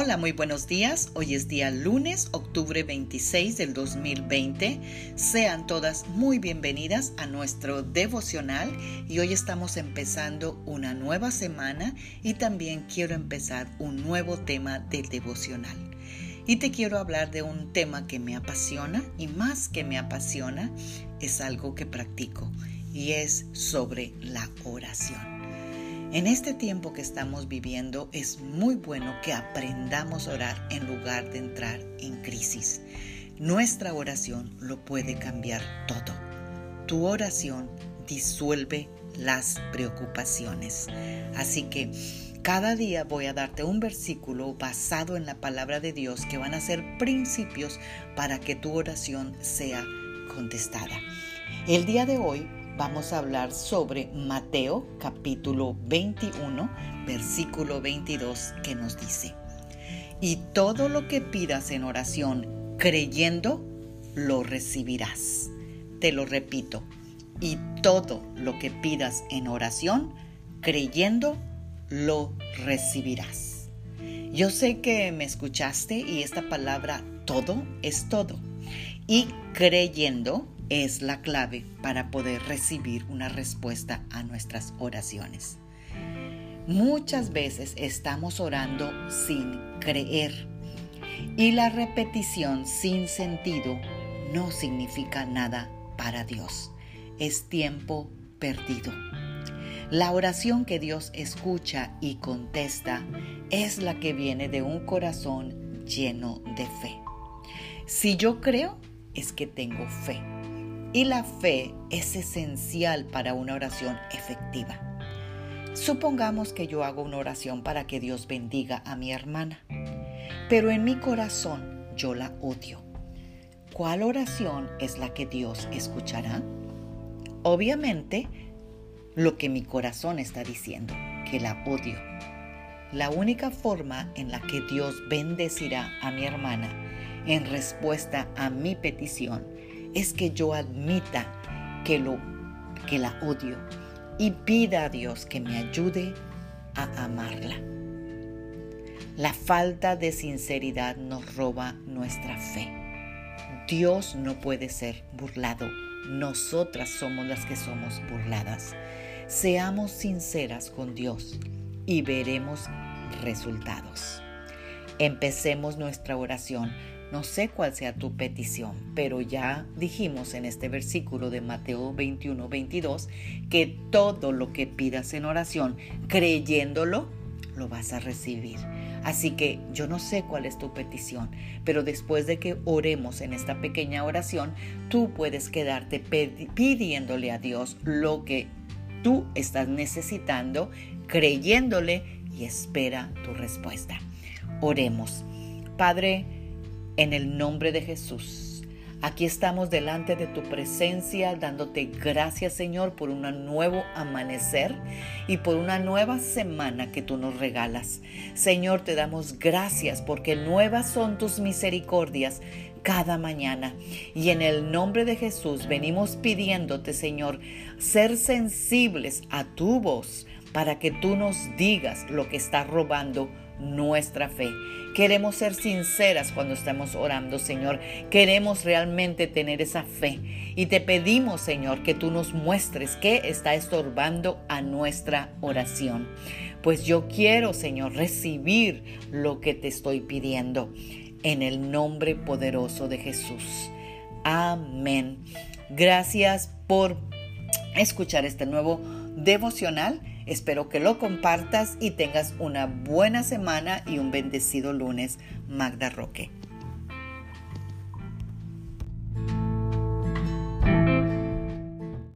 Hola, muy buenos días. Hoy es día lunes, octubre 26 del 2020. Sean todas muy bienvenidas a nuestro devocional y hoy estamos empezando una nueva semana y también quiero empezar un nuevo tema del devocional. Y te quiero hablar de un tema que me apasiona y más que me apasiona es algo que practico y es sobre la oración. En este tiempo que estamos viviendo es muy bueno que aprendamos a orar en lugar de entrar en crisis. Nuestra oración lo puede cambiar todo. Tu oración disuelve las preocupaciones. Así que cada día voy a darte un versículo basado en la palabra de Dios que van a ser principios para que tu oración sea contestada. El día de hoy vamos a hablar sobre Mateo capítulo 21, versículo 22, que nos dice, y todo lo que pidas en oración creyendo, lo recibirás. Te lo repito, y todo lo que pidas en oración, creyendo, lo recibirás. Yo sé que me escuchaste y esta palabra todo es todo. Y creyendo es la clave para poder recibir una respuesta a nuestras oraciones. Muchas veces estamos orando sin creer y la repetición sin sentido no significa nada para Dios. Es tiempo perdido. La oración que Dios escucha y contesta es la que viene de un corazón lleno de fe. Si yo creo, es que tengo fe. Y la fe es esencial para una oración efectiva. Supongamos que yo hago una oración para que Dios bendiga a mi hermana, pero en mi corazón yo la odio. ¿Cuál oración es la que Dios escuchará? Obviamente, lo que mi corazón está diciendo, que la odio. La única forma en la que Dios bendecirá a mi hermana en respuesta a mi petición es que yo admita que, lo, que la odio y pida a Dios que me ayude a amarla. La falta de sinceridad nos roba nuestra fe. Dios no puede ser burlado. Nosotras somos las que somos burladas. Seamos sinceras con Dios y veremos resultados. Empecemos nuestra oración no sé cuál sea tu petición, pero ya dijimos en este versículo de Mateo 21, 22 que todo lo que pidas en oración, creyéndolo, lo vas a recibir. Así que yo no sé cuál es tu petición, pero después de que oremos en esta pequeña oración, tú puedes quedarte pidiéndole a Dios lo que tú estás necesitando, creyéndole y espera tu respuesta. Oremos. Padre, en el nombre de Jesús. Aquí estamos delante de tu presencia dándote gracias Señor por un nuevo amanecer y por una nueva semana que tú nos regalas. Señor, te damos gracias porque nuevas son tus misericordias cada mañana. Y en el nombre de Jesús venimos pidiéndote, Señor, ser sensibles a tu voz para que tú nos digas lo que está robando nuestra fe. Queremos ser sinceras cuando estamos orando, Señor. Queremos realmente tener esa fe. Y te pedimos, Señor, que tú nos muestres qué está estorbando a nuestra oración. Pues yo quiero, Señor, recibir lo que te estoy pidiendo. En el nombre poderoso de Jesús. Amén. Gracias por escuchar este nuevo devocional. Espero que lo compartas y tengas una buena semana y un bendecido lunes. Magda Roque.